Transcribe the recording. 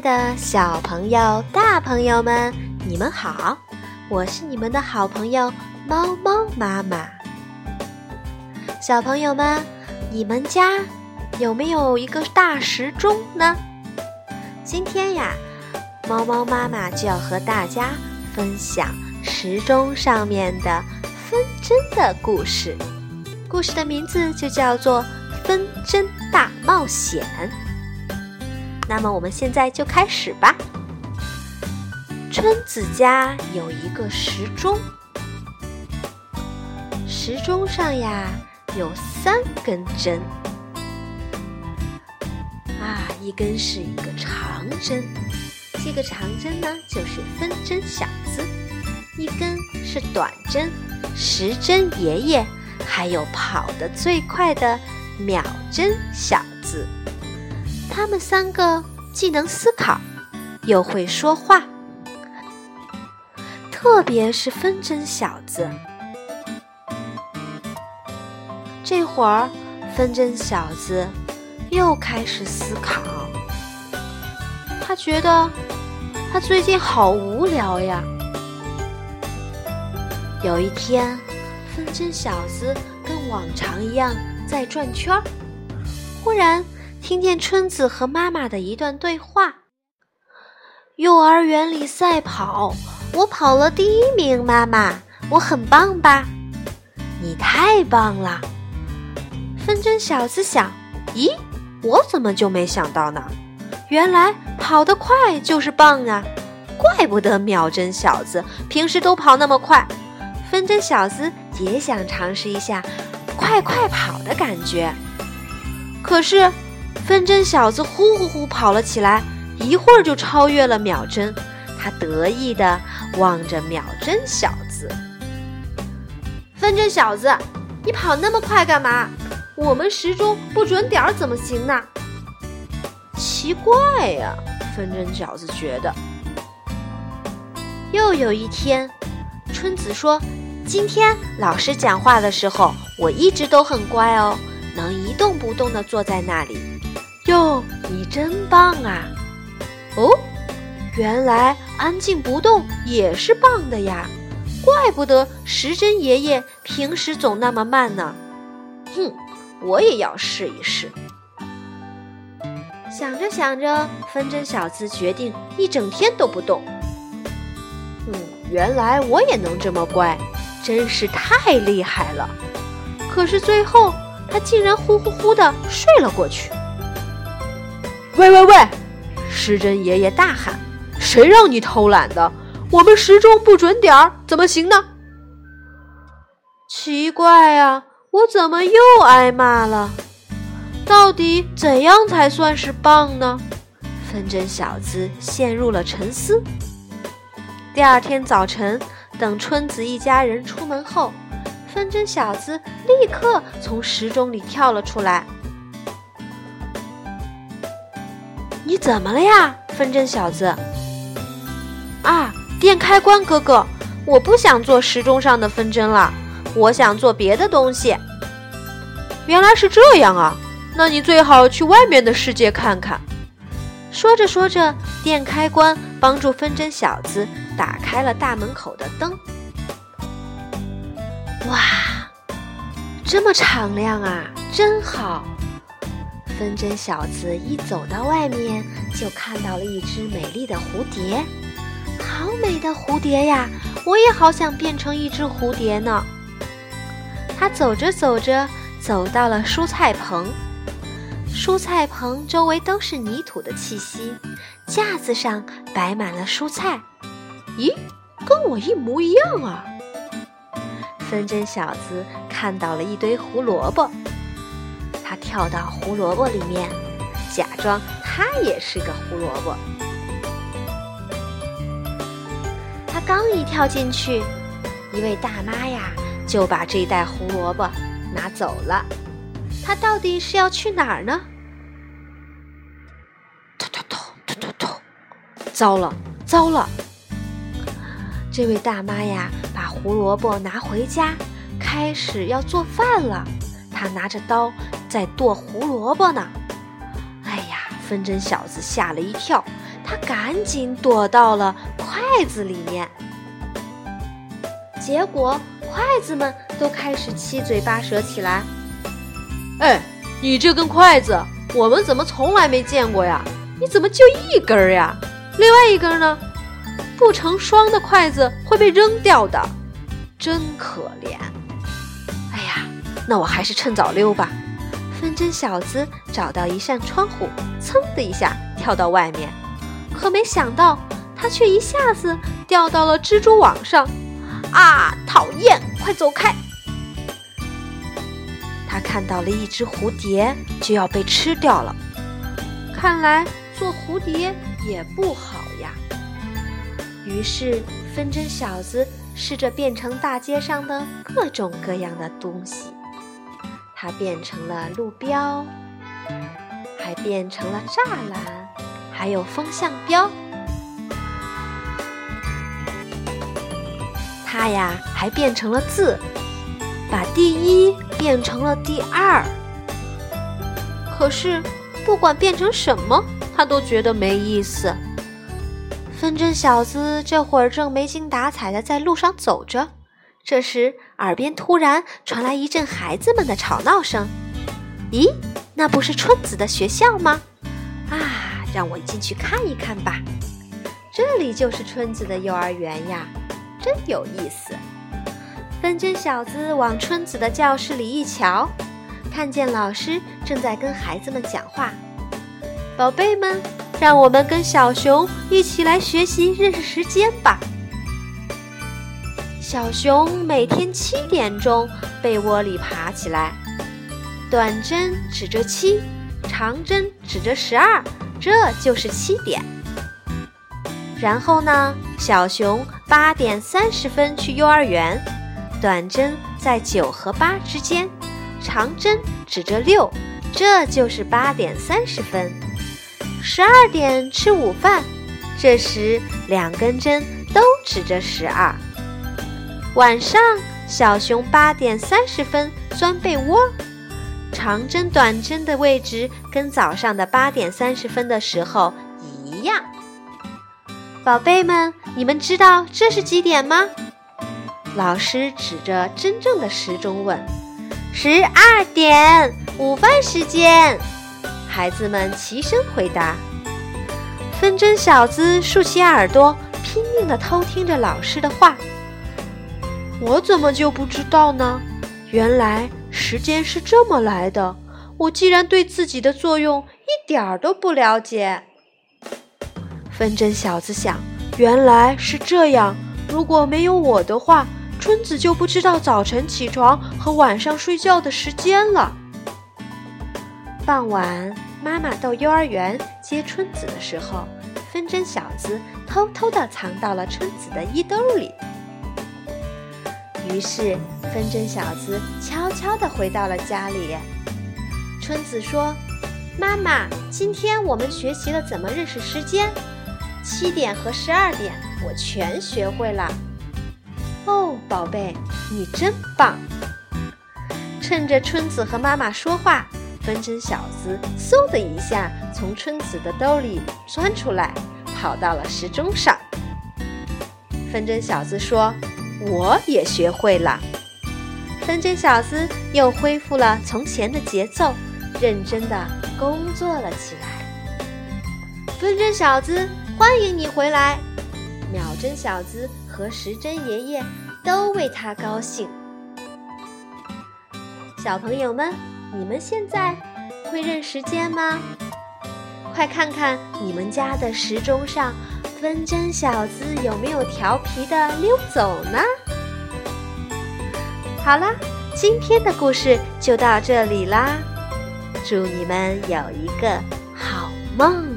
的小朋友、大朋友们，你们好！我是你们的好朋友猫猫妈妈。小朋友们，你们家有没有一个大时钟呢？今天呀，猫猫妈妈就要和大家分享时钟上面的分针的故事。故事的名字就叫做《分针大冒险》。那么我们现在就开始吧。春子家有一个时钟，时钟上呀有三根针，啊，一根是一个长针，这个长针呢就是分针小子；一根是短针，时针爷爷；还有跑得最快的秒针小子。他们三个既能思考，又会说话。特别是分针小子，这会儿分针小子又开始思考。他觉得他最近好无聊呀。有一天，分针小子跟往常一样在转圈儿，忽然。听见春子和妈妈的一段对话：“幼儿园里赛跑，我跑了第一名，妈妈，我很棒吧？你太棒了！”分针小子想：“咦，我怎么就没想到呢？原来跑得快就是棒啊！怪不得秒针小子平时都跑那么快。”分针小子也想尝试一下快快跑的感觉，可是。分针小子呼呼呼跑了起来，一会儿就超越了秒针。他得意地望着秒针小子。分针小子，你跑那么快干嘛？我们时钟不准点儿怎么行呢？奇怪呀，分针小子觉得。又有一天，春子说：“今天老师讲话的时候，我一直都很乖哦，能一动不动地坐在那里。”哟，你真棒啊！哦，原来安静不动也是棒的呀，怪不得时针爷爷平时总那么慢呢。哼，我也要试一试。想着想着，分针小子决定一整天都不动。嗯，原来我也能这么乖，真是太厉害了。可是最后，他竟然呼呼呼的睡了过去。喂喂喂！时针爷爷大喊：“谁让你偷懒的？我们时钟不准点儿，怎么行呢？”奇怪呀，我怎么又挨骂了？到底怎样才算是棒呢？分针小子陷入了沉思。第二天早晨，等春子一家人出门后，分针小子立刻从时钟里跳了出来。你怎么了呀，分针小子？啊，电开关哥哥，我不想做时钟上的分针了，我想做别的东西。原来是这样啊，那你最好去外面的世界看看。说着说着，电开关帮助分针小子打开了大门口的灯。哇，这么敞亮啊，真好。分针小子一走到外面，就看到了一只美丽的蝴蝶，好美的蝴蝶呀！我也好想变成一只蝴蝶呢。他走着走着，走到了蔬菜棚，蔬菜棚周围都是泥土的气息，架子上摆满了蔬菜。咦，跟我一模一样啊！分针小子看到了一堆胡萝卜。他跳到胡萝卜里面，假装他也是个胡萝卜。他刚一跳进去，一位大妈呀就把这袋胡萝卜拿走了。他到底是要去哪儿呢？突突突突突突！糟了糟了！这位大妈呀，把胡萝卜拿回家，开始要做饭了。她拿着刀。在剁胡萝卜呢！哎呀，分针小子吓了一跳，他赶紧躲到了筷子里面。结果筷子们都开始七嘴八舌起来。哎，你这根筷子，我们怎么从来没见过呀？你怎么就一根儿呀？另外一根呢？不成双的筷子会被扔掉的，真可怜。哎呀，那我还是趁早溜吧。分针小子找到一扇窗户，噌的一下跳到外面，可没想到他却一下子掉到了蜘蛛网上。啊，讨厌！快走开！他看到了一只蝴蝶就要被吃掉了，看来做蝴蝶也不好呀。于是分针小子试着变成大街上的各种各样的东西。它变成了路标，还变成了栅栏，还有风向标。它呀，还变成了字，把第一变成了第二。可是，不管变成什么，他都觉得没意思。分针小子这会儿正没精打采的在路上走着。这时，耳边突然传来一阵孩子们的吵闹声。咦，那不是春子的学校吗？啊，让我进去看一看吧。这里就是春子的幼儿园呀，真有意思。分针小子往春子的教室里一瞧，看见老师正在跟孩子们讲话：“宝贝们，让我们跟小熊一起来学习认识时间吧。”小熊每天七点钟被窝里爬起来，短针指着七，长针指着十二，这就是七点。然后呢，小熊八点三十分去幼儿园，短针在九和八之间，长针指着六，这就是八点三十分。十二点吃午饭，这时两根针都指着十二。晚上，小熊八点三十分钻被窝，长针、短针的位置跟早上的八点三十分的时候一样。宝贝们，你们知道这是几点吗？老师指着真正的时钟问：“十二点，午饭时间。”孩子们齐声回答。分针小子竖起耳朵，拼命地偷听着老师的话。我怎么就不知道呢？原来时间是这么来的。我既然对自己的作用一点儿都不了解，分针小子想，原来是这样。如果没有我的话，春子就不知道早晨起床和晚上睡觉的时间了。傍晚，妈妈到幼儿园接春子的时候，分针小子偷偷地藏到了春子的衣兜里。于是，分针小子悄悄地回到了家里。春子说：“妈妈，今天我们学习了怎么认识时间，七点和十二点我全学会了。”哦，宝贝，你真棒！趁着春子和妈妈说话，分针小子嗖的一下从春子的兜里钻出来，跑到了时钟上。分针小子说。我也学会了，分针小子又恢复了从前的节奏，认真的工作了起来。分针小子，欢迎你回来！秒针小子和时针爷爷都为他高兴。小朋友们，你们现在会认时间吗？快看看你们家的时钟上。分针小子有没有调皮的溜走呢？好啦，今天的故事就到这里啦，祝你们有一个好梦。